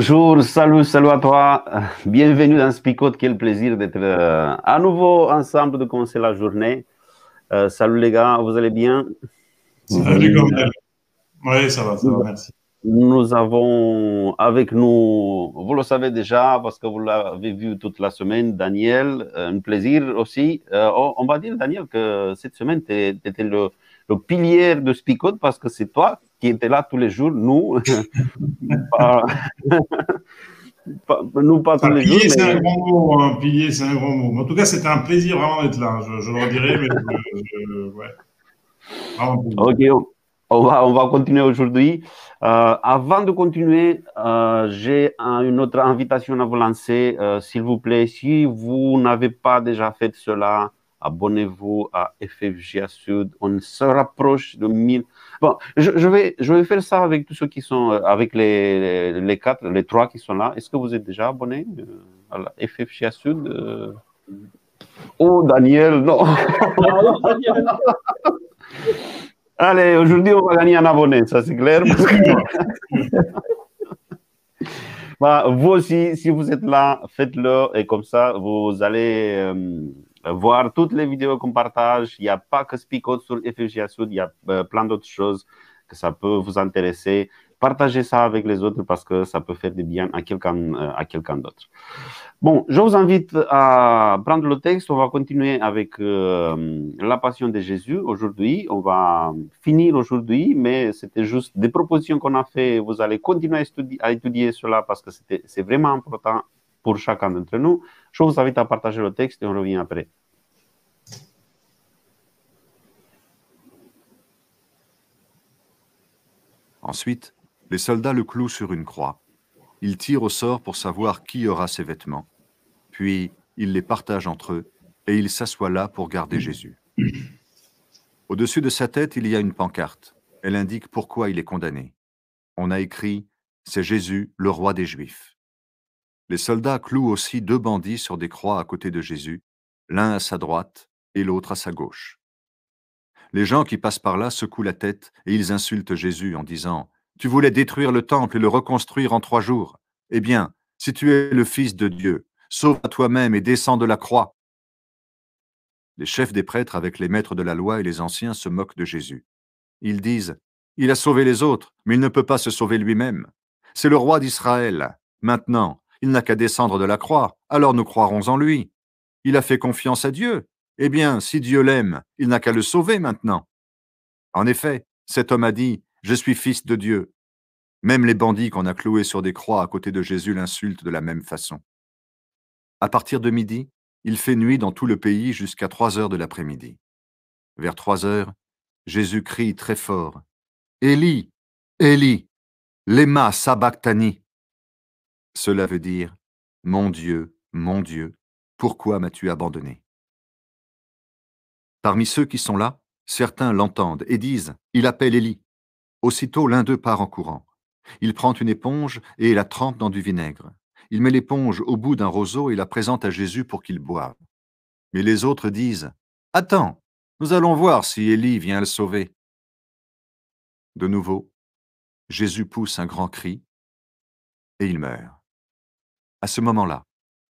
Bonjour, salut, salut à toi. Bienvenue dans Spicote. Quel plaisir d'être euh, à nouveau ensemble, de commencer la journée. Euh, salut les gars, vous allez bien? Salut, Oui, ça va, ça va, merci. Nous avons avec nous, vous le savez déjà parce que vous l'avez vu toute la semaine, Daniel. Euh, un plaisir aussi. on va dire, Daniel, que cette semaine, tu étais le, le pilier de Spicote parce que c'est toi qui était là tous les jours, nous, pas, nous pas tous les jours. c'est un grand mot, hein. pilier, c'est un grand mot. En tout cas, c'était un plaisir vraiment d'être là, je, je, le redirai, mais je, ouais. Ok, on va, on va continuer aujourd'hui. Euh, avant de continuer, euh, j'ai une autre invitation à vous lancer. Euh, S'il vous plaît, si vous n'avez pas déjà fait cela, abonnez-vous à FFGA Sud. On se rapproche de 1000. Bon, je, vais, je vais faire ça avec tous ceux qui sont, euh, avec les, les, quatre, les trois qui sont là. Est-ce que vous êtes déjà abonné euh, à la FFGA Sud euh? Oh, Daniel, non. Allez, aujourd'hui, on va gagner un abonné, ça c'est clair. bah, vous aussi, si vous êtes là, faites-le et comme ça, vous allez voir toutes les vidéos qu'on partage. Il n'y a pas que Speakcode sur FFGA Sud, il y a euh, plein d'autres choses que ça peut vous intéresser. Partagez ça avec les autres parce que ça peut faire du bien à quelqu'un euh, à quelqu'un d'autre. Bon, je vous invite à prendre le texte. On va continuer avec euh, la passion de Jésus aujourd'hui. On va finir aujourd'hui, mais c'était juste des propositions qu'on a fait. Vous allez continuer à étudier cela parce que c'est vraiment important pour chacun d'entre nous. Je vous invite à partager le texte et on revient après. Ensuite, les soldats le clouent sur une croix. Ils tirent au sort pour savoir qui aura ses vêtements. Puis, ils les partagent entre eux et il s'assoit là pour garder Jésus. Au-dessus de sa tête, il y a une pancarte. Elle indique pourquoi il est condamné. On a écrit C'est Jésus, le roi des Juifs. Les soldats clouent aussi deux bandits sur des croix à côté de Jésus, l'un à sa droite et l'autre à sa gauche. Les gens qui passent par là secouent la tête et ils insultent Jésus en disant Tu voulais détruire le temple et le reconstruire en trois jours. Eh bien, si tu es le Fils de Dieu, sauve à toi-même et descends de la croix. Les chefs des prêtres avec les maîtres de la loi et les anciens se moquent de Jésus. Ils disent Il a sauvé les autres, mais il ne peut pas se sauver lui-même. C'est le roi d'Israël. Maintenant, il n'a qu'à descendre de la croix, alors nous croirons en lui. Il a fait confiance à Dieu. Eh bien, si Dieu l'aime, il n'a qu'à le sauver maintenant. En effet, cet homme a dit, Je suis fils de Dieu. Même les bandits qu'on a cloués sur des croix à côté de Jésus l'insultent de la même façon. À partir de midi, il fait nuit dans tout le pays jusqu'à trois heures de l'après-midi. Vers trois heures, Jésus crie très fort, Élie, Élie, lema sabachthani. Cela veut dire Mon Dieu, mon Dieu, pourquoi m'as-tu abandonné? Parmi ceux qui sont là, certains l'entendent et disent Il appelle Élie. Aussitôt l'un d'eux part en courant. Il prend une éponge et la trempe dans du vinaigre. Il met l'éponge au bout d'un roseau et la présente à Jésus pour qu'il boive. Mais les autres disent Attends, nous allons voir si Élie vient le sauver. De nouveau, Jésus pousse un grand cri et il meurt. À ce moment-là,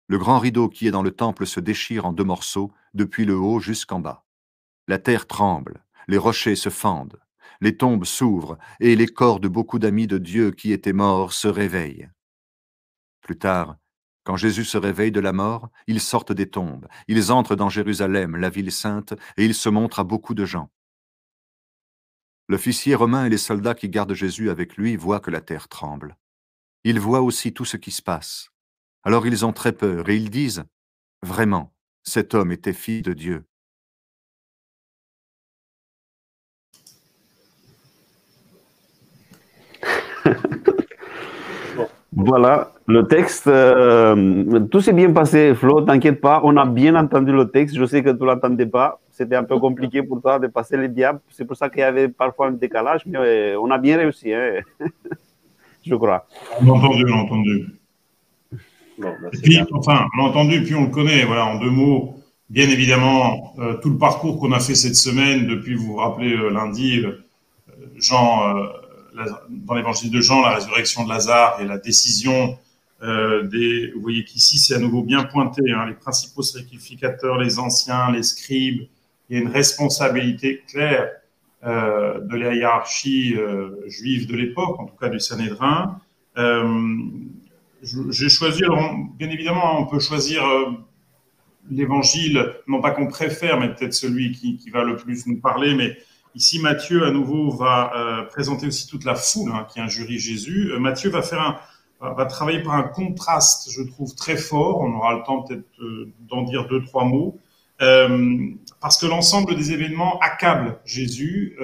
le grand rideau qui est dans le temple se déchire en deux morceaux, depuis le haut jusqu'en bas. La terre tremble, les rochers se fendent, les tombes s'ouvrent, et les corps de beaucoup d'amis de Dieu qui étaient morts se réveillent. Plus tard, quand Jésus se réveille de la mort, ils sortent des tombes, ils entrent dans Jérusalem, la ville sainte, et ils se montrent à beaucoup de gens. L'officier romain et les soldats qui gardent Jésus avec lui voient que la terre tremble. Ils voient aussi tout ce qui se passe. Alors ils ont très peur et ils disent, Vraiment, cet homme était fils de Dieu. Voilà, le texte, euh, tout s'est bien passé, Flo, t'inquiète pas, on a bien entendu le texte, je sais que tu ne l'entendais pas, c'était un peu compliqué pour toi de passer les diables, c'est pour ça qu'il y avait parfois un décalage, mais euh, on a bien réussi, hein. je crois. On a entendu, on a entendu. Bah, puis, enfin, on a entendu, puis on le connaît, voilà, en deux mots, bien évidemment, euh, tout le parcours qu'on a fait cette semaine, depuis, vous vous rappelez, lundi, Jean dans l'évangile de Jean, la résurrection de Lazare et la décision euh, des. Vous voyez qu'ici, c'est à nouveau bien pointé, hein, les principaux sacrificateurs, les anciens, les scribes. Il y a une responsabilité claire euh, de la hiérarchie euh, juive de l'époque, en tout cas du Sanhédrin. J'ai choisi, bien évidemment, on peut choisir l'évangile, non pas qu'on préfère, mais peut-être celui qui, va le plus nous parler, mais Ici, Matthieu, à nouveau, va euh, présenter aussi toute la foule hein, qui injurie Jésus. Euh, Matthieu va faire un, va travailler par un contraste, je trouve, très fort. On aura le temps peut-être euh, d'en dire deux, trois mots. parce que l'ensemble des événements accable Jésus,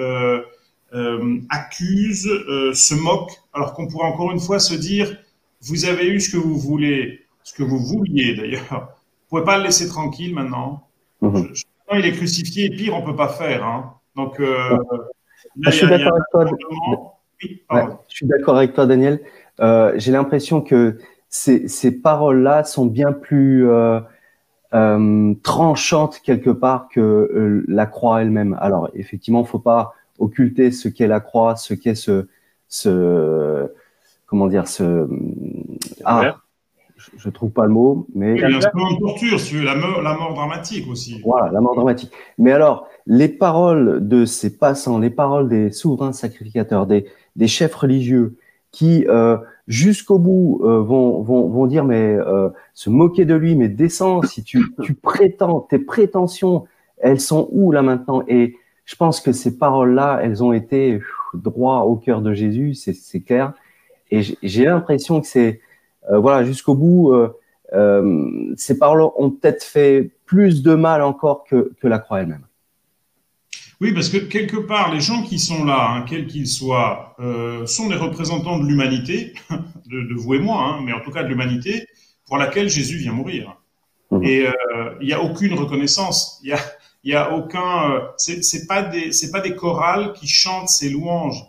accuse, se moque, alors qu'on pourrait encore une fois se dire, vous avez eu ce que vous voulez, ce que vous vouliez d'ailleurs. Vous pouvez pas le laisser tranquille maintenant. Mhm. il est crucifié, et pire, on peut pas faire. Hein. Donc, je suis d'accord avec toi. je suis d'accord avec toi, Daniel. Euh, j'ai l'impression que ces, ces paroles-là sont bien plus euh, euh, tranchantes quelque part que la croix elle-même. Alors, effectivement, il ne faut pas occulter ce qu'est la croix, ce qu'est ce, ce, comment dire, ce, ah, je, ne trouve pas le mot, mais. torture, la mort, la mort dramatique aussi. Voilà, la mort dramatique. Mais alors, les paroles de ces passants, les paroles des souverains sacrificateurs, des, des chefs religieux, qui euh, jusqu'au bout euh, vont, vont, vont dire mais euh, se moquer de lui, mais descends si tu, tu prétends, tes prétentions, elles sont où là maintenant? Et je pense que ces paroles-là, elles ont été droit au cœur de Jésus, c'est clair. Et j'ai l'impression que c'est euh, voilà, jusqu'au bout, euh, euh, ces paroles ont peut-être fait plus de mal encore que, la croix elle-même. Oui, parce que quelque part, les gens qui sont là, hein, quels qu'ils soient, sont les représentants de l'humanité, de, vous et moi, hein, mais en tout cas de l'humanité, pour laquelle Jésus vient mourir. Mmh. Et il n'y a aucune reconnaissance. Il y a, aucun. c'est pas des, c'est pas des chorales qui chantent ces louanges.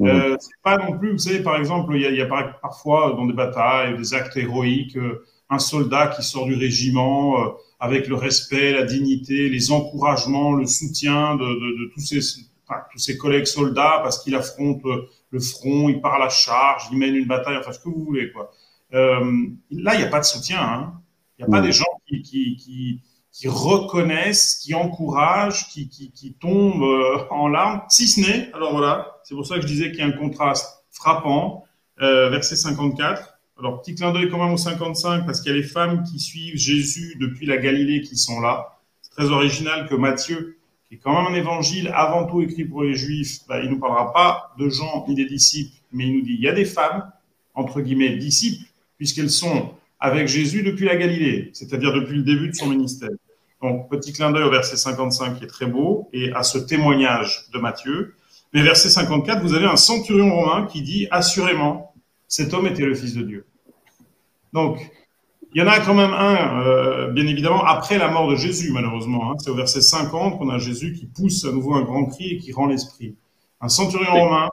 Euh, c'est pas non plus, vous savez, par exemple, il y a, parfois dans des batailles, des actes héroïques, euh, un soldat qui sort du régiment euh, avec le respect, la dignité, les encouragements, le soutien de, tous, ses, tous ses collègues soldats parce qu'il affronte le front, il part à la charge, il mène une bataille, enfin ce que vous voulez. Quoi. là, il n'y a pas de soutien. Hein. Il n'y a pas des gens qui, qui qui reconnaissent, qui encouragent, qui, qui, qui tombent euh, en larmes, si ce n'est, alors voilà, c'est pour ça que je disais qu'il y a un contraste frappant, euh, verset 54. Alors, petit clin d'œil quand même au 55, parce qu'il y a les femmes qui suivent Jésus depuis la Galilée qui sont là. C'est très original que Matthieu, qui est quand même un évangile avant tout écrit pour les Juifs, bah, il nous parlera pas de gens ni des disciples, mais il nous dit il y a des femmes, entre guillemets, disciples, puisqu'elles sont avec Jésus depuis la Galilée, c'est-à-dire depuis le début de son ministère. Donc, petit clin d'œil au verset 55 qui est très beau et à ce témoignage de Matthieu. Mais verset 54, vous avez un centurion romain qui dit assurément, cet homme était le Fils de Dieu. Donc, il y en a quand même un, euh, bien évidemment, après la mort de Jésus, malheureusement. Hein. C'est au verset 50 qu'on a Jésus qui pousse à nouveau un grand cri et qui rend l'esprit. Un centurion romain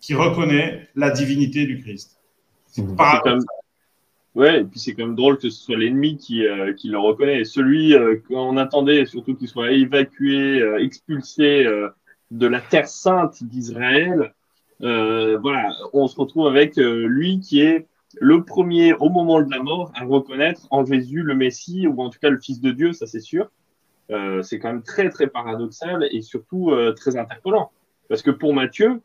qui reconnaît la divinité du Christ. Ouais, et puis c'est quand même drôle que ce soit l'ennemi qui, euh, qui le reconnaît. celui euh, qu'on attendait surtout qu'il soit évacué, euh, expulsé de la terre sainte d'Israël, voilà, on se retrouve avec lui qui est le premier au moment de la mort à reconnaître en Jésus le Messie ou en tout cas le Fils de Dieu, ça c'est sûr. c'est quand même très très paradoxal et surtout très interpellant. Parce que pour Matthieu,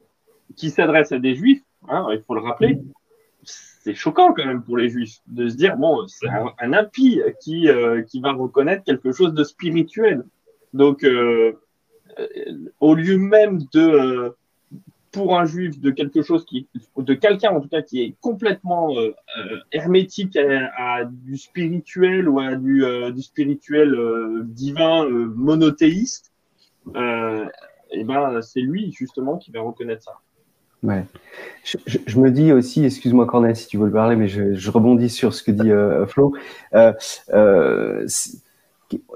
qui s'adresse à des juifs, hein, il faut le rappeler, c'est choquant quand même pour les juifs de se dire bon c'est un, impie qui euh, qui va reconnaître quelque chose de spirituel donc euh, euh, au lieu même de pour un juif de quelque chose qui, de quelqu'un en tout cas qui est complètement hermétique à, du spirituel ou à du, du spirituel divin monothéiste, et ben c'est lui justement qui va reconnaître ça. Ouais. Je, me dis aussi, excuse-moi Cornel si tu veux le parler, mais je, rebondis sur ce que dit Flo.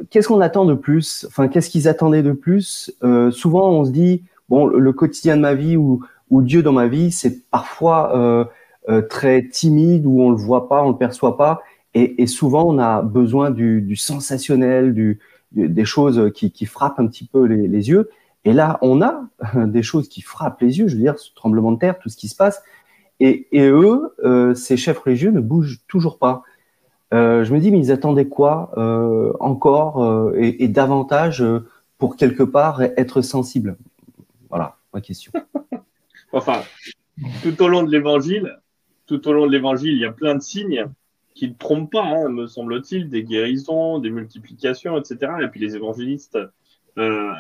qu'est-ce qu'on attend de plus? Enfin, qu'est-ce qu'ils attendaient de plus? Souvent, on se dit bon, le quotidien de ma vie ou, Dieu dans ma vie, c'est parfois euh, euh, très timide, où on le voit pas, on le perçoit pas, et, souvent on a besoin du, sensationnel, des choses qui, frappent un petit peu les, yeux. Et là, on a des choses qui frappent les yeux, je veux dire, ce tremblement de terre, tout ce qui se passe. Et, eux, euh, ces chefs religieux ne bougent toujours pas. Euh, je me dis, mais ils attendaient quoi euh, encore euh, et, davantage pour quelque part être sensibles? Voilà ma question. enfin, tout au long de l'évangile, tout au long de l'évangile, il y a plein de signes qui ne trompent pas, hein, me semble-t-il, des guérisons, des multiplications, etc. Et puis les évangélistes euh,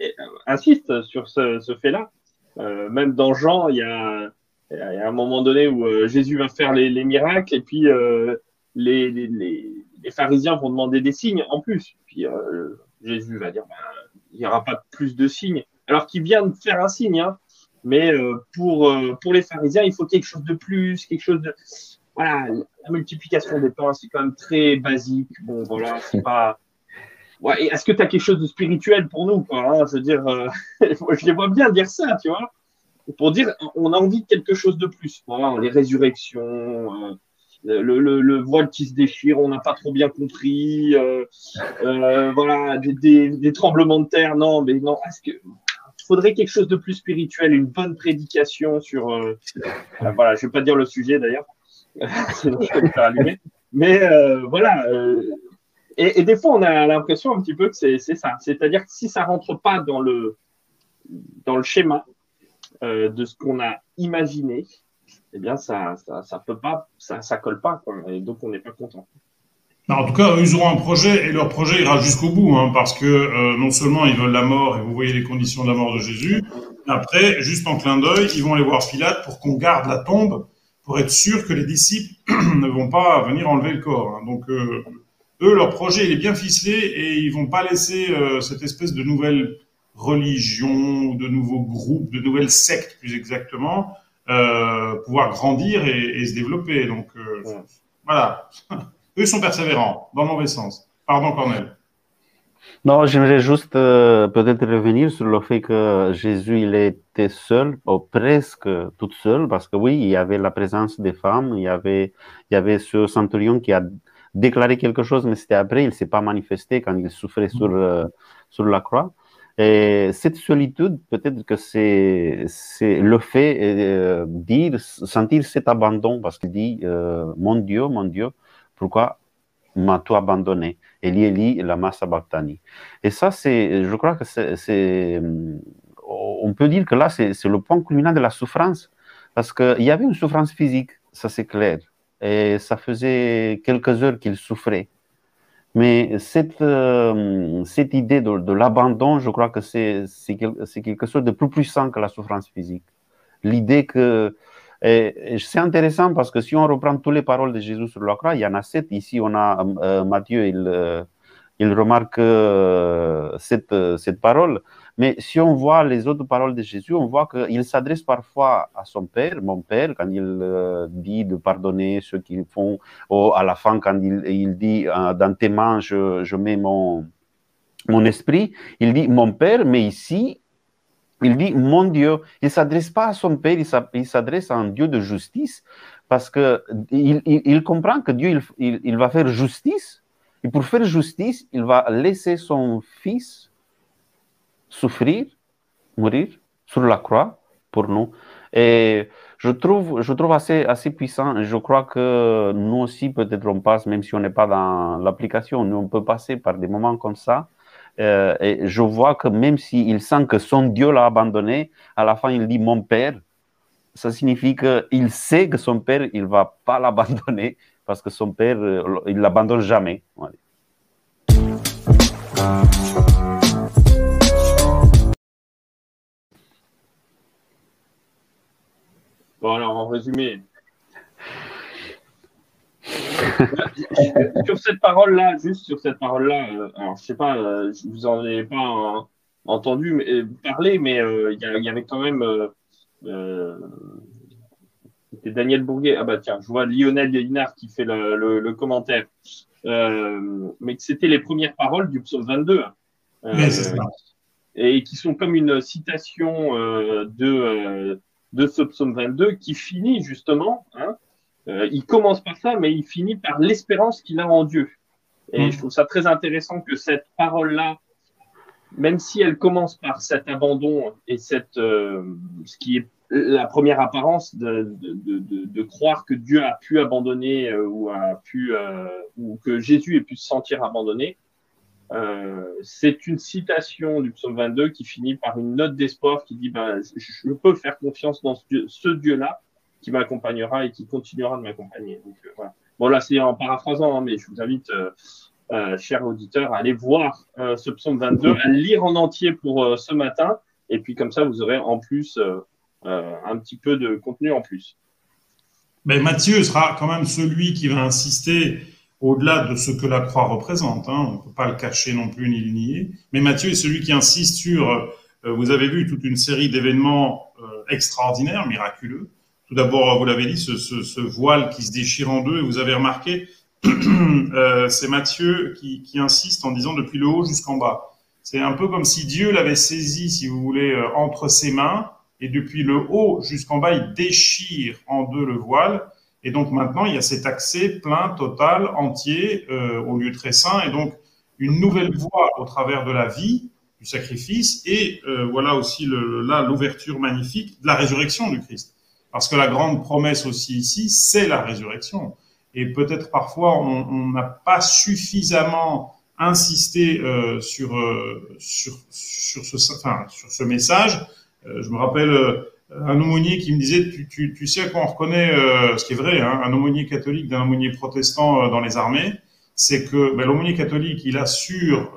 euh, insistent sur ce, fait-là. Euh, même dans Jean, il y, a, un moment donné où Jésus va faire les, miracles et puis les, les, pharisiens vont demander des signes en plus. Puis Jésus va dire, bah, il n'y aura pas plus de signes alors qu'il vient de faire un signe. Hein. Mais euh, pour, euh, pour les pharisiens, il faut quelque chose de plus, quelque chose de. Voilà, la multiplication des pains, c'est quand même très basique. Bon, voilà, c'est pas. Ouais, est-ce que tu as quelque chose de spirituel pour nous quoi, hein Je veux dire, euh, je les vois bien dire ça, tu vois. Pour dire, on a envie de quelque chose de plus. Voilà, les résurrections, le, le, le, voile qui se déchire, on n'a pas trop bien compris. Euh, voilà, des, des, des, tremblements de terre, non, mais non. Est-ce que faudrait quelque chose de plus spirituel, une bonne prédication sur. Euh, euh, voilà, je vais pas dire le sujet d'ailleurs, sinon je. Mais euh, voilà. Et, des fois, on a l'impression un petit peu que c'est ça. C'est-à-dire que si ça rentre pas dans le, dans le schéma de ce qu'on a imaginé, eh bien, ça, ça, ça peut pas, ça, ça colle pas. Et donc, on n'est pas content. En tout cas, ils auront un projet et leur projet ira jusqu'au bout, hein, parce que euh, non seulement ils veulent la mort et vous voyez les conditions de la mort de Jésus, après, juste en clin d'œil, ils vont aller voir Pilate pour qu'on garde la tombe pour être sûr que les disciples ne vont pas venir enlever le corps. Hein. Donc euh, eux, leur projet il est bien ficelé et ils vont pas laisser euh, cette espèce de nouvelle religion, de nouveaux groupes, de nouvelles sectes plus exactement, pouvoir grandir et, et, se développer. Donc voilà. Eux sont persévérants, dans le mauvais sens. Pardon, Cornel. Non, j'aimerais juste euh, peut-être revenir sur le fait que Jésus, il était seul, ou presque tout seul, parce que oui, il y avait la présence des femmes, il y avait, il y avait ce centurion qui a déclaré quelque chose, mais c'était après, il ne s'est pas manifesté quand il souffrait sur, euh, sur la croix. Et cette solitude, peut-être que c'est, c'est le fait de euh, dire, sentir cet abandon, parce qu'il dit, mon Dieu, mon Dieu, pourquoi m'as-tu abandonné? Eli, Eli, lama sabachthani. Et ça, c'est, je crois que c'est, on peut dire que là, c'est, le point culminant de la souffrance. Parce qu'il y avait une souffrance physique, ça c'est clair. Et ça faisait quelques heures qu'il souffrait. Mais cette, euh, cette idée de, l'abandon, je crois que c'est, quelque chose de plus puissant que la souffrance physique. L'idée que c'est intéressant parce que si on reprend toutes les paroles de Jésus sur la croix, il y en a sept. Ici, on a euh, Matthieu, il, euh, il remarque euh, cette, cette parole. Mais si on voit les autres paroles de Jésus, on voit qu'il s'adresse parfois à son Père, mon Père, quand il dit de pardonner ceux qui font, ou à la fin, quand il, il dit dans tes mains, je, je mets mon, mon esprit, il dit mon Père, mais ici, il dit mon Dieu. Il ne s'adresse pas à son Père, il s'adresse à un Dieu de justice parce qu'il il, il, comprend que Dieu, il, il, va faire justice. Et pour faire justice, il va laisser son fils souffrir, mourir sur la croix pour nous. Et je trouve, je trouve assez, assez puissant. Je crois que nous aussi, peut-être on passe, même si on n'est pas dans l'application, nous on peut passer par des moments comme ça euh, et je vois que même s'il sent que son Dieu l'a abandonné, à la fin il dit mon Père. Ça signifie qu'il sait que son Père, il ne va pas l'abandonner parce que son Père, euh, il ne l'abandonne jamais. Bon, alors en résumé. sur cette parole-là, juste sur cette parole-là, euh, alors je sais pas, euh, vous en ai pas euh, entendu mais, parler, mais il y, avait quand même. C'était Daniel Bourguet. Ah bah tiens, je vois Lionel Linard qui fait le, commentaire. mais que c'était les premières paroles du psaume 22. et qui sont comme une citation de de ce psaume 22 qui finit justement, hein, euh, il commence par ça, mais il finit par l'espérance qu'il a en Dieu. Et mm. je trouve ça très intéressant que cette parole-là, même si elle commence par cet abandon et cette, euh, ce qui est la première apparence de, de, de, de, croire que Dieu a pu abandonner euh, ou a pu ou que Jésus ait pu se sentir abandonné, euh, c'est une citation du psaume 22 qui finit par une note d'espoir qui dit ben, Je peux faire confiance dans ce Dieu-là qui m'accompagnera et qui continuera de m'accompagner. Euh, bon, là, c'est en paraphrasant, hein, mais je vous invite, euh, euh, chers auditeurs, à aller voir ce psaume 22, à le lire en entier pour ce matin. Et puis, comme ça, vous aurez en plus un petit peu de contenu en plus. Mais Matthieu sera quand même celui qui va insister au-delà de ce que la croix représente. Hein, on ne peut pas le cacher non plus ni le nier. Mais Matthieu est celui qui insiste sur, euh, vous avez vu toute une série d'événements euh, extraordinaires, miraculeux. Tout d'abord, vous l'avez dit, ce, ce, ce, voile qui se déchire en deux, et vous avez remarqué, euh, c'est Matthieu qui, qui, insiste en disant depuis le haut jusqu'en bas. C'est un peu comme si Dieu l'avait saisi, si vous voulez, euh, entre ses mains, et depuis le haut jusqu'en bas, il déchire en deux le voile. Et donc maintenant, il y a cet accès plein, total, entier euh, au lieu très saint, et donc une nouvelle voie au travers de la vie, du sacrifice, et euh, voilà aussi le, là l'ouverture magnifique de la résurrection du Christ. Parce que la grande promesse aussi ici, c'est la résurrection. Et peut-être parfois on n'a pas suffisamment insisté euh, sur, euh, sur, sur, ce, message. Euh, je me rappelle un aumônier qui me disait, tu, tu, tu sais qu'on reconnaît, ce qui est vrai, hein, un aumônier catholique d'un aumônier protestant dans les armées, c'est que ben, l'aumônier catholique, il a sur,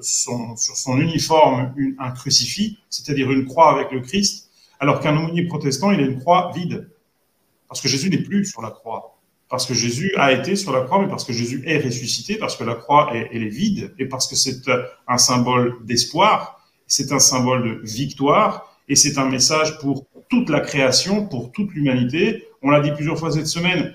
son, sur son uniforme un crucifix, c'est-à-dire une croix avec le Christ, alors qu'un aumônier protestant, il a une croix vide. Parce que Jésus n'est plus sur la croix. Parce que Jésus a été sur la croix, mais parce que Jésus est ressuscité, parce que la croix, est, elle est vide, et parce que c'est un symbole d'espoir, c'est un symbole de victoire, et c'est un message pour toute la création, pour toute l'humanité. On l'a dit plusieurs fois cette semaine,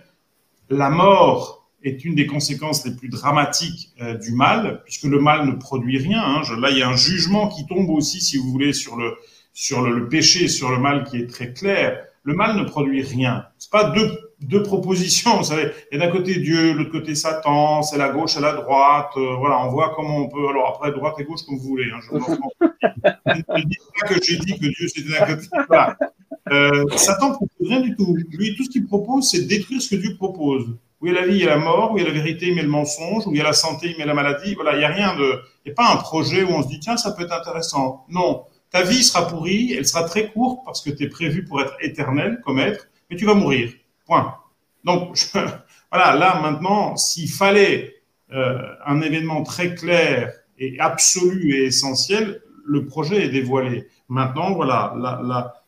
la mort est une des conséquences les plus dramatiques euh, du mal, puisque le mal ne produit rien. Hein. là, il y a un jugement qui tombe aussi, si vous voulez, sur le sur le, péché, sur le mal qui est très clair. Le mal ne produit rien. C'est pas deux deux propositions. Vous savez, il y a d'un côté Dieu, de l'autre côté Satan, c'est la gauche et la droite. Euh, voilà, on voit comment on peut. Alors après, droite et gauche comme vous voulez. Hein, je ne dis pas que j'ai dit que Dieu c'était d'un côté. Voilà. Euh, Satan propose rien du tout. Lui, tout ce qu'il propose, c'est détruire ce que Dieu propose. Où il y a la vie, il y a la mort. Où il y a la vérité, il met le mensonge. Où il y a la santé, il met la maladie. Voilà, il n'y a rien de. Il n'y a pas un projet où on se dit tiens, ça peut être intéressant. Non, ta vie sera pourrie. Elle sera très courte parce que tu es prévu pour être éternel comme être, mais tu vas mourir. Donc, voilà, là maintenant, s'il fallait euh, un événement très clair et absolu et essentiel, le projet est dévoilé. Maintenant, voilà,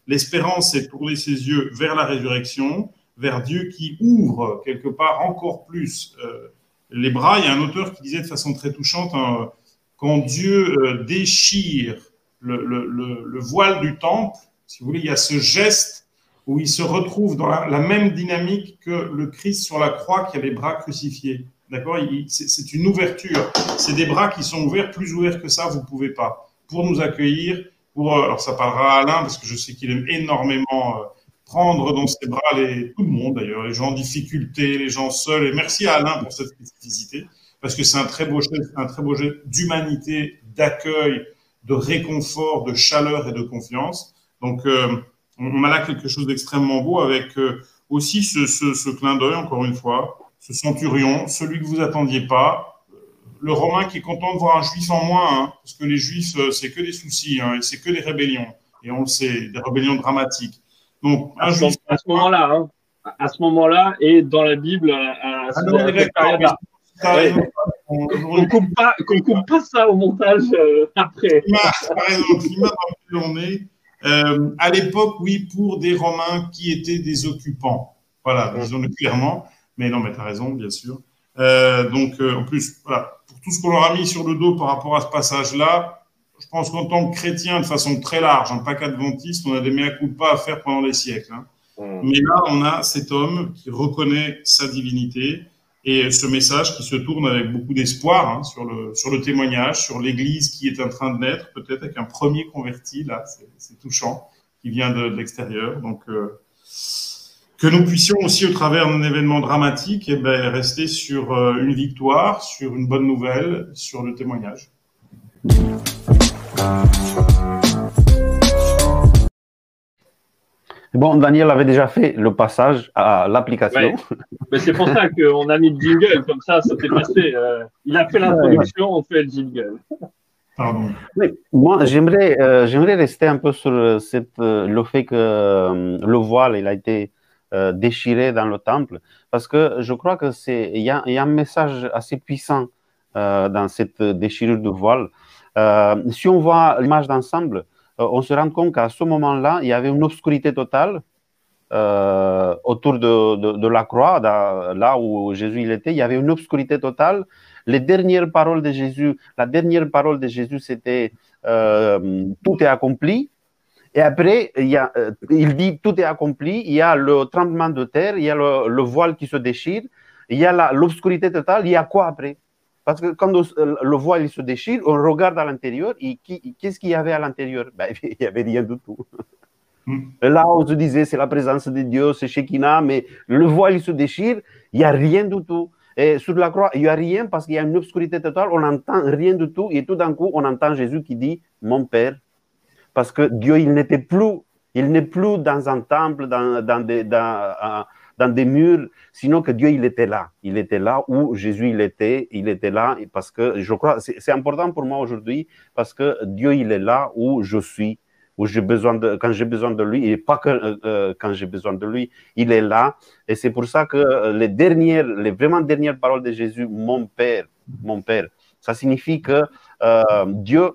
l'espérance est tourner ses yeux vers la résurrection, vers Dieu qui ouvre quelque part encore plus euh, les bras. Il y a un auteur qui disait de façon très touchante, hein, quand Dieu euh, déchire le, le, voile du temple, si vous voulez, il y a ce geste où il se retrouve dans la, même dynamique que le Christ sur la croix qui a les bras crucifiés. D'accord? C'est une ouverture. C'est des bras qui sont ouverts, plus ouverts que ça, vous pouvez pas. Pour nous accueillir, pour, euh, alors ça parlera à Alain, parce que je sais qu'il aime énormément euh, prendre dans ses bras les, tout le monde d'ailleurs, les gens en difficulté, les gens seuls. Et merci à Alain pour cette spécificité, parce que c'est un très beau geste, un très beau geste d'humanité, d'accueil, de réconfort, de chaleur et de confiance. Donc, euh, on, a là quelque chose d'extrêmement beau avec euh, aussi ce, clin d'œil, encore une fois, ce centurion, celui que vous attendiez pas, euh, le Romain qui est content de voir un juif en moins, hein, parce que les juifs, euh, c'est que des soucis, hein, et c'est que des rébellions, et on le sait, des rébellions dramatiques. Donc, un à, juif à ce moment-là, hein, à ce moment-là, et dans la Bible, à, à cette période-là. On ne coupe, pas, coupe pas ça au montage après. Par exemple, on est, Euh, à l'époque, oui, pour des Romains qui étaient des occupants. Voilà, disons-le clairement. Mais non, mais tu as raison, bien sûr. Euh, donc, euh, en plus, voilà, pour tout ce qu'on leur a mis sur le dos par rapport à ce passage-là, je pense qu'en tant que chrétien, de façon très large, en pas qu'adventiste, on a des mea culpa à faire pendant les siècles. Hein. Mais là, on a cet homme qui reconnaît sa divinité et ce message qui se tourne avec beaucoup d'espoir hein, sur, le, sur le témoignage, sur l'Église qui est en train de naître, peut-être avec un premier converti, là, c'est touchant, qui vient de, l'extérieur. Donc, euh, que nous puissions aussi, au travers d'un événement dramatique, eh ben, rester sur euh, une victoire, sur une bonne nouvelle, sur le témoignage. Bon, Daniel avait déjà fait le passage à l'application. Mais c'est pour ça qu'on a mis le jingle, comme ça, ça s'est passé. Euh, il a fait l'introduction, on fait le jingle. Pardon. moi, j'aimerais, euh, j'aimerais rester un peu sur cette, euh, le fait que le voile, il a été déchiré dans le temple, parce que je crois que c'est, il y a, y a, un message assez puissant dans cette déchirure de voile. si on voit l'image d'ensemble, euh, on se rend compte qu'à ce moment-là, il y avait une obscurité totale euh, autour de, la croix, là où Jésus était, il y avait une obscurité totale. Les dernières paroles de Jésus, la dernière parole de Jésus, c'était euh, tout est accompli. Et après, il, dit tout est accompli. Il y a le tremblement de terre, il y a le, voile qui se déchire, il y a l'obscurité totale. Il y a quoi après? Parce que quand le voile se déchire, on regarde à l'intérieur et qu'est-ce qu'il y avait à l'intérieur? Ben, Il n'y avait rien du tout. Là, on se disait, c'est la présence de Dieu, c'est Shekinah, mais le voile se déchire, il n'y a rien du tout. Et sur la croix, il n'y a rien parce qu'il y a une obscurité totale, on n'entend rien du tout. Et tout d'un coup, on entend Jésus qui dit Mon Père. Parce que Dieu, il n'était plus, il n'est plus dans un temple, dans, dans, des, dans, dans des murs, sinon que Dieu, il était là. Il était là où Jésus, il était. Il était là parce que je crois, c'est important pour moi aujourd'hui parce que Dieu, il est là où je suis, où j'ai besoin de, quand j'ai besoin de lui, et pas que euh, euh, quand j'ai besoin de lui, il est là. Et c'est pour ça que les dernières, les vraiment dernières paroles de Jésus, mon Père, mon Père, ça signifie que euh, Dieu,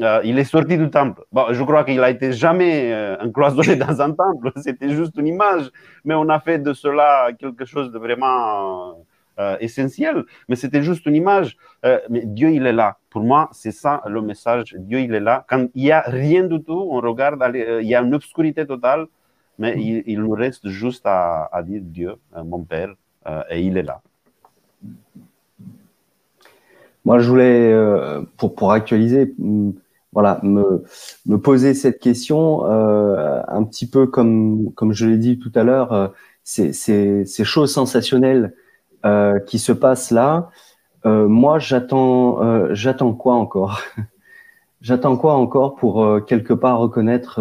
euh, il est sorti du temple. Bon, je crois qu'il a été jamais euh, encloisonné dans un temple. C'était juste une image, mais on a fait de cela quelque chose de vraiment euh, essentiel. Mais c'était juste une image. mais Dieu, il est là. Pour moi, c'est ça le message. Dieu, il est là. Quand il n'y a rien du tout, on regarde, il y a une obscurité totale, mais il, nous reste juste à dire Dieu, mon Père, et il est là. Moi, je voulais, pour, pour actualiser, voilà, me, me poser cette question euh, un petit peu comme, comme je l'ai dit tout à l'heure, euh, ces, ces, choses sensationnelles euh, qui se passent là, euh, moi j'attends euh, j'attends quoi encore? J'attends quoi encore pour euh, quelque part reconnaître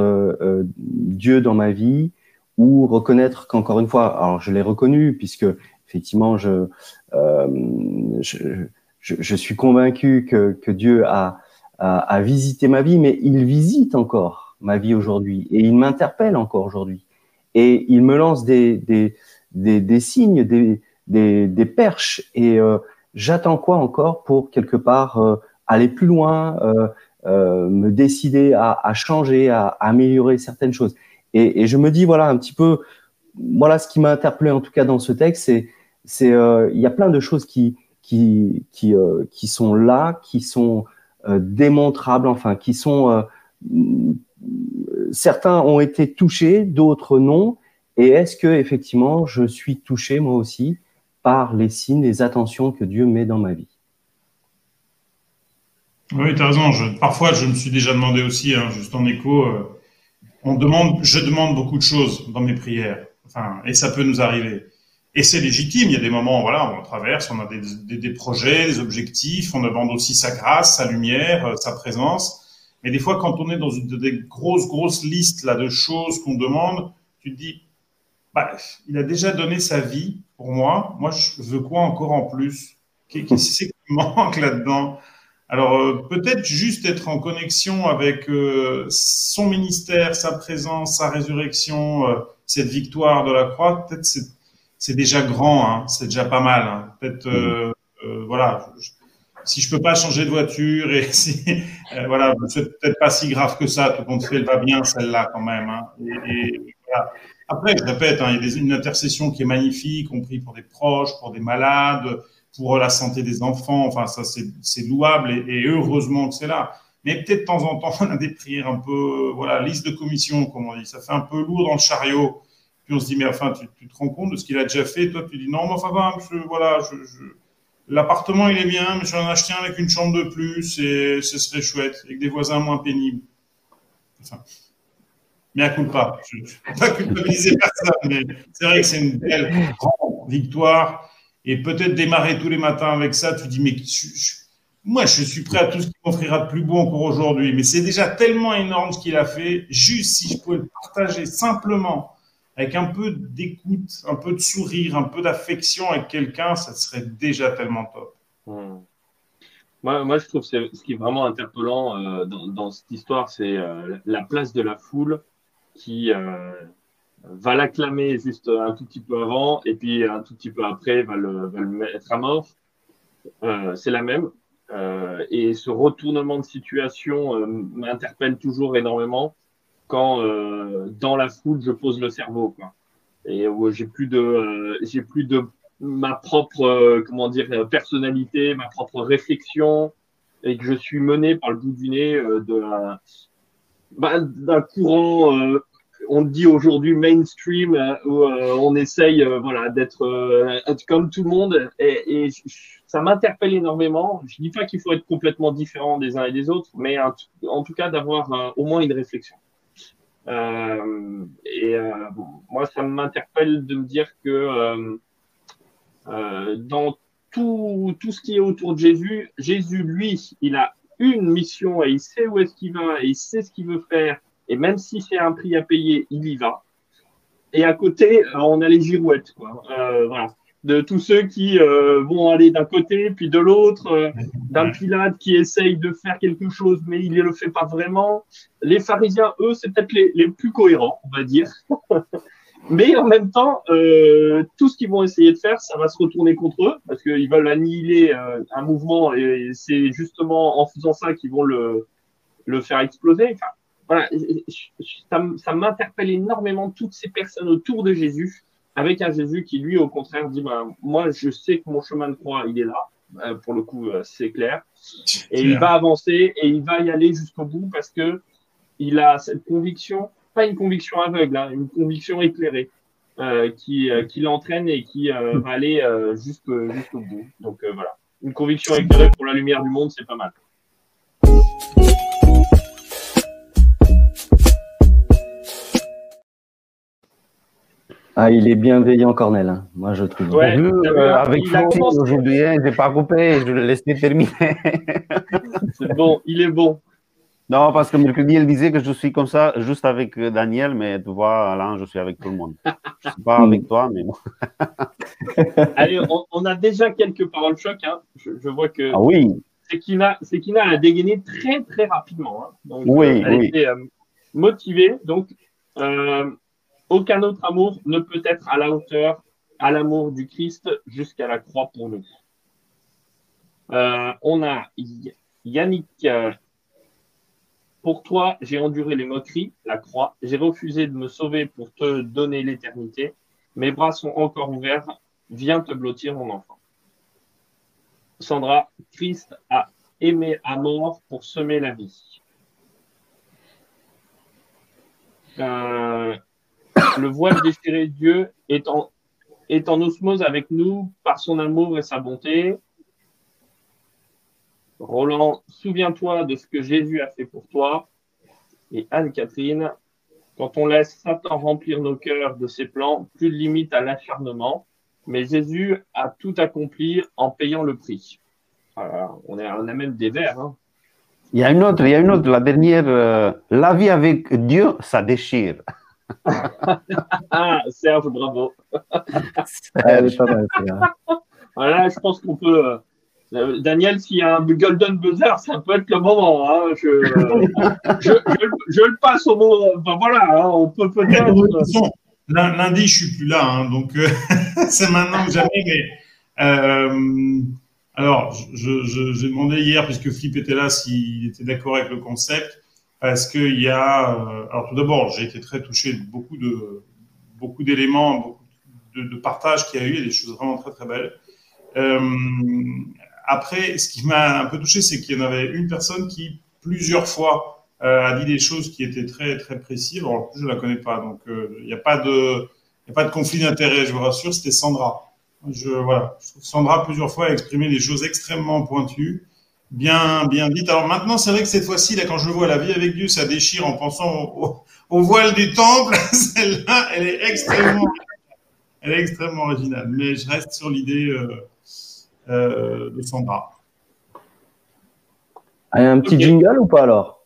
Dieu dans ma vie ou reconnaître qu'encore une fois, alors je l'ai reconnu puisque effectivement je, je, je, suis convaincu que, Dieu a à, visiter ma vie, mais il visite encore ma vie aujourd'hui et il m'interpelle encore aujourd'hui. Et il me lance des, signes, des, perches. Et euh, j'attends quoi encore pour quelque part euh, aller plus loin, euh, me décider à, changer, à, améliorer certaines choses. Et, et, je me dis, voilà, un petit peu, voilà ce qui m'a interpellé en tout cas dans ce texte, c'est, il y a plein de choses qui, qui, qui, qui sont là, qui sont euh, démontrables, enfin, qui sont euh, certains ont été touchés, d'autres non. Et est-ce que effectivement je suis touché moi aussi par les signes, les attentions que Dieu met dans ma vie? Oui, tu as raison. parfois, je me suis déjà demandé aussi, hein, juste en écho, euh, on demande, je demande beaucoup de choses dans mes prières. Enfin, et ça peut nous arriver. Et c'est légitime. Il y a des moments, voilà, on traverse, on a des, des, des, projets, des objectifs, on demande aussi sa grâce, sa lumière, euh, sa présence. Mais des fois, quand on est dans une des grosses, grosses listes là de choses qu'on demande, tu te dis, bah, il a déjà donné sa vie pour moi. Moi, je veux quoi encore en plus? Qu'est-ce qui manque là-dedans? Alors, euh, peut-être juste être en connexion avec euh, son ministère, sa présence, sa résurrection, cette victoire de la croix. Peut-être c'est c'est déjà grand, hein, c'est déjà pas mal. Hein. Peut-être, euh, euh, voilà. si je peux pas changer de voiture et si euh, voilà, c'est peut-être pas si grave que ça. Tout compte fait, elle va bien celle-là quand même. Hein. Et, Après, je répète, hein, il y a une intercession qui est magnifique, compris pour des proches, pour des malades, pour la santé des enfants. Enfin, ça c'est louable et, et, heureusement que c'est là. Mais peut-être de temps en temps, on a des prières un peu, voilà, liste de commission, comme on dit. Ça fait un peu lourd dans le chariot. On se dit, mais enfin, tu, te rends compte de ce qu'il a déjà fait. Toi, tu dis, non, mais enfin, je, voilà, je, je L'appartement, il est bien, mais j'en acheté un avec une chambre de plus et ce serait chouette, avec des voisins moins pénibles. Enfin, mais à coup pas. Je ne vais pas culpabiliser personne, mais c'est vrai que c'est une belle grande victoire. Et peut-être démarrer tous les matins avec ça, tu dis, mais moi, je suis prêt à tout ce qui m'offrira de plus beau encore aujourd'hui. Mais c'est déjà tellement énorme ce qu'il a fait. Juste si je pouvais le partager simplement avec un peu d'écoute, un peu de sourire, un peu d'affection avec quelqu'un, ça serait déjà tellement top. Hmm. Moi, moi, je trouve que ce qui est vraiment interpellant euh, dans, cette histoire, c'est euh, la place de la foule qui euh, va l'acclamer juste un tout petit peu avant et puis un tout petit peu après va le, va le mettre à mort. c'est la même. et ce retournement de situation m'interpelle toujours énormément quand euh, dans la foule je pose le cerveau quoi. Et où j'ai plus de euh, j'ai plus de ma propre euh, comment dire personnalité, ma propre réflexion et que je suis mené par le bout du nez bah, d'un courant on dit aujourd'hui mainstream où on essaye voilà d'être comme tout le monde et, et ça m'interpelle énormément. Je dis pas qu'il faut être complètement différent des uns et des autres, mais en tout cas d'avoir au moins une réflexion. Euh, et euh, moi, ça m'interpelle de me dire que euh, dans tout, tout ce qui est autour de Jésus, Jésus, lui, il a une mission et il sait où est-ce qu'il va et il sait ce qu'il veut faire. Et même si c'est un prix à payer, il y va. Et à côté, on a les girouettes. Quoi. Voilà de tous ceux qui euh, vont aller d'un côté puis de l'autre, euh, d'un Pilate qui essaye de faire quelque chose mais il ne le fait pas vraiment. Les pharisiens, eux, c'est peut-être les, les, plus cohérents, on va dire. mais en même temps, euh, tout ce qu'ils vont essayer de faire, ça va se retourner contre eux parce qu'ils veulent annihiler euh, un mouvement et c'est justement en faisant ça qu'ils vont le, le faire exploser. Enfin, voilà, ça, ça m'interpelle énormément toutes ces personnes autour de Jésus avec un Jésus qui, lui, au contraire, dit bah, Moi, je sais que mon chemin de croix, il est là. Euh, pour le coup, euh, c'est clair. Et il va avancer et il va y aller jusqu'au bout parce que il a cette conviction, pas une conviction aveugle, hein, une conviction éclairée. Euh, qui, euh, qui l'entraîne et qui va aller jusqu'au bout. Donc voilà, une conviction éclairée pour la lumière du monde, c'est pas mal. Ah, il est bienveillant, Cornel. Hein. Moi, je trouve. Ouais, euh, avec aujourd'hui, hein, je n'ai pas coupé, je le laissais terminer. C'est bon, il est bon. Non, parce que mercredi, elle disait que je suis comme ça juste avec euh, Daniel, mais tu vois, Alain, je suis avec tout le monde. Je ne suis pas avec toi, mais bon. Allez, on, a déjà quelques paroles choc. Hein. Je, vois que. Ah oui. Sekina, Sekina a dégainé très, très rapidement. Hein. Donc, oui, euh, elle oui. était motivée. Donc, aucun autre amour ne peut être à la hauteur à l'amour du Christ jusqu'à la croix pour nous. Euh, on a Yannick. Euh, pour toi, j'ai enduré les moqueries, la croix. J'ai refusé de me sauver pour te donner l'éternité. Mes bras sont encore ouverts. Viens te blottir, mon enfant. Sandra, Christ a aimé à mort pour semer la vie. Euh, le voile déchiré de Dieu est en, est en osmose avec nous par son amour et sa bonté. Roland, souviens-toi de ce que Jésus a fait pour toi. Et Anne-Catherine, quand on laisse Satan remplir nos cœurs de ses plans, plus de limite à l'acharnement. Mais Jésus a tout accompli en payant le prix. on, a même des vers. Hein. Il y a une autre, il y a une autre, la dernière. euh, la vie avec Dieu, ça déchire. ah, Serge, bravo. Serge. voilà, je pense qu'on peut. Euh, Daniel, s'il y a un golden buzzer, ça peut être le moment. Hein. Je, je, je, le passe au mot. Enfin, voilà, hein, on peut peut-être. Lundi, je suis plus là, hein, donc euh, c'est maintenant ou jamais. Mais euh, alors, alors, j'ai demandé hier, puisque Flip était là, s'il était d'accord avec le concept, parce qu'il y a. Euh, alors, tout d'abord, j'ai été très touché de beaucoup de beaucoup d'éléments, de, partage qu'il y a eu, des choses vraiment très très belles. Euh, après, ce qui m'a un peu touché, c'est qu'il y en avait une personne qui plusieurs fois euh, a dit des choses qui étaient très très précises. Alors, je la connais pas, donc euh, il n'y a pas de il a pas de conflit d'intérêt, je vous rassure. C'était Sandra. Je voilà, Sandra plusieurs fois a exprimé des choses extrêmement pointues, bien bien dites. Alors maintenant, c'est vrai que cette fois-ci, là, quand je vois la vie avec Dieu, ça déchire en pensant au, voile du temple. Celle-là, elle est extrêmement elle est extrêmement originale. Mais je reste sur l'idée. Euh, euh, de Sandra. un petit jingle ou pas alors?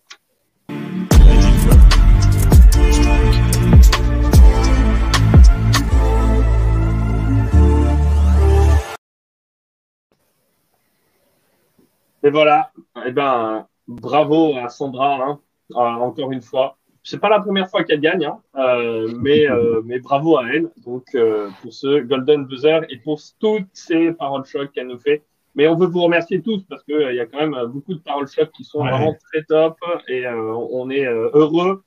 Et voilà. Eh ben, bravo à Sandra, hein, euh, encore une fois. C'est pas la première fois qu'elle gagne, hein, euh, mais, mais bravo à elle. Donc, pour ce Golden Buzzer et pour toutes ces paroles choc qu'elle nous fait. Mais on veut vous remercier tous parce qu'il euh, y a quand même euh, beaucoup de paroles choc qui sont vraiment très top et euh, on est heureux.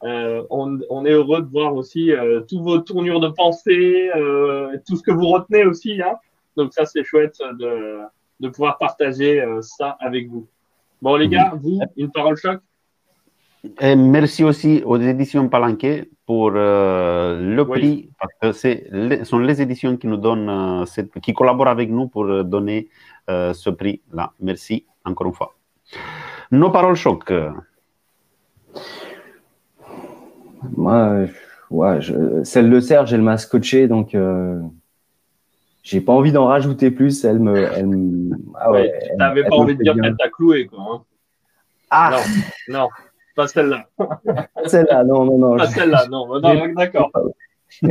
On, on, est heureux de voir aussi tous vos tournures de pensée, tout ce que vous retenez aussi. Hein. Donc ça, c'est chouette de, de pouvoir partager ça avec vous. Bon, les gars, vous, une parole choc? Et merci aussi aux éditions Palanquet pour le prix, parce que ce sont les éditions qui nous donnent, cette, qui collaborent avec nous pour donner euh, ce prix-là. Merci encore une fois. Nos paroles choc. Moi, ouais, je, celle de Serge, elle m'a scotché, donc euh, j'ai pas envie d'en rajouter plus. Elle me, elle ah ouais, tu n'avais pas envie de dire qu'elle t'a cloué, quoi. Hein. Ah non, non, pas celle-là. celle-là, non, non, non. Pas celle-là, non, non d'accord.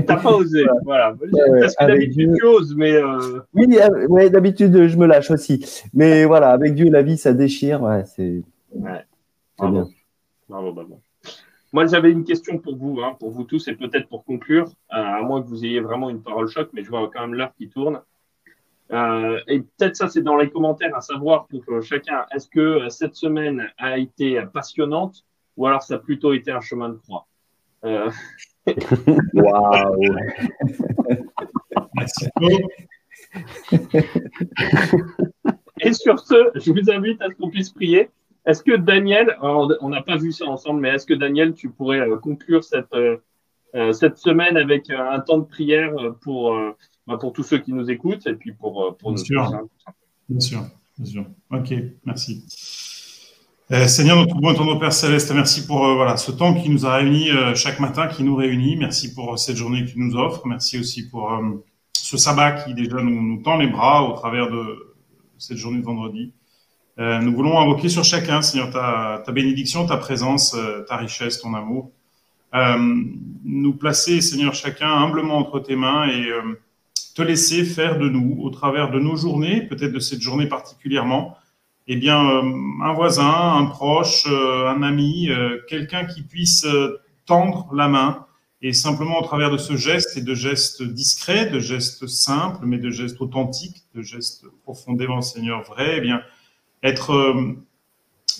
T'as pas osé, voilà. Parce que d'habitude, tu oses, mais. Euh... Oui, euh, d'habitude, je me lâche aussi. Mais voilà, avec Dieu, la vie, ça déchire. Ouais, c'est. Ouais. Bravo. Bravo, bravo. Moi, j'avais une question pour vous, hein, pour vous tous, et peut-être pour conclure, euh, à moins que vous ayez vraiment une parole choc, mais je vois quand même l'heure qui tourne. Euh, et peut-être ça, c'est dans les commentaires à savoir pour chacun. Est-ce que cette semaine a été passionnante ou alors ça a plutôt été un chemin de croix? Waouh Et sur ce, je vous invite à ce qu'on puisse prier. Est-ce que Daniel, on n'a pas vu ça ensemble, mais est-ce que Daniel, tu pourrais euh, conclure cette, euh, euh, cette semaine avec un temps de prière pour, bah, pour tous ceux qui nous écoutent et puis pour, pour nous sûr. Bien sûr, bien sûr. Ok, merci. Euh, Seigneur, notre bon ton Père Céleste, merci pour euh, voilà, ce temps qui nous a réunis euh, chaque matin, qui nous réunit. Merci pour cette journée que tu nous offres. Merci aussi pour ce sabbat qui déjà nous, nous, tend les bras au travers de cette journée de vendredi. Nous voulons invoquer sur chacun, Seigneur, ta, bénédiction, ta présence, ta richesse, ton amour. nous placer, Seigneur, chacun humblement entre tes mains et te laisser faire de nous, au travers de nos journées, peut-être de cette journée particulièrement, eh bien, euh, un voisin, un proche, euh, un ami, euh, quelqu'un qui puisse tendre la main et simplement au travers de ce geste et de gestes discrets, de gestes simples, mais de gestes authentiques, de gestes profondément, Seigneur, vrais, eh bien, être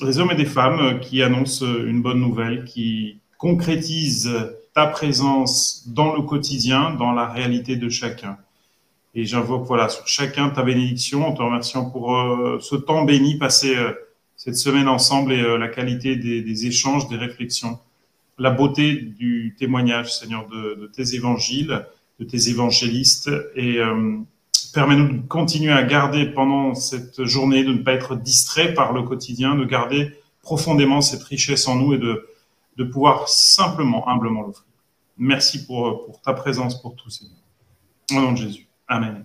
des hommes et des femmes qui annoncent une bonne nouvelle, qui concrétisent ta présence dans le quotidien, dans la réalité de chacun. Et j'invoque voilà sur chacun ta bénédiction en te remerciant pour euh, ce temps béni passé euh, cette semaine ensemble et euh, la qualité des, des, échanges, des réflexions, la beauté du témoignage, Seigneur, de, de tes évangiles, de tes évangélistes et permets-nous de continuer à garder pendant cette journée, de ne pas être distrait par le quotidien, de garder profondément cette richesse en nous et de, pouvoir simplement, humblement l'offrir. Merci pour, pour ta présence pour tous, Seigneur. Au nom de Jésus. Amen.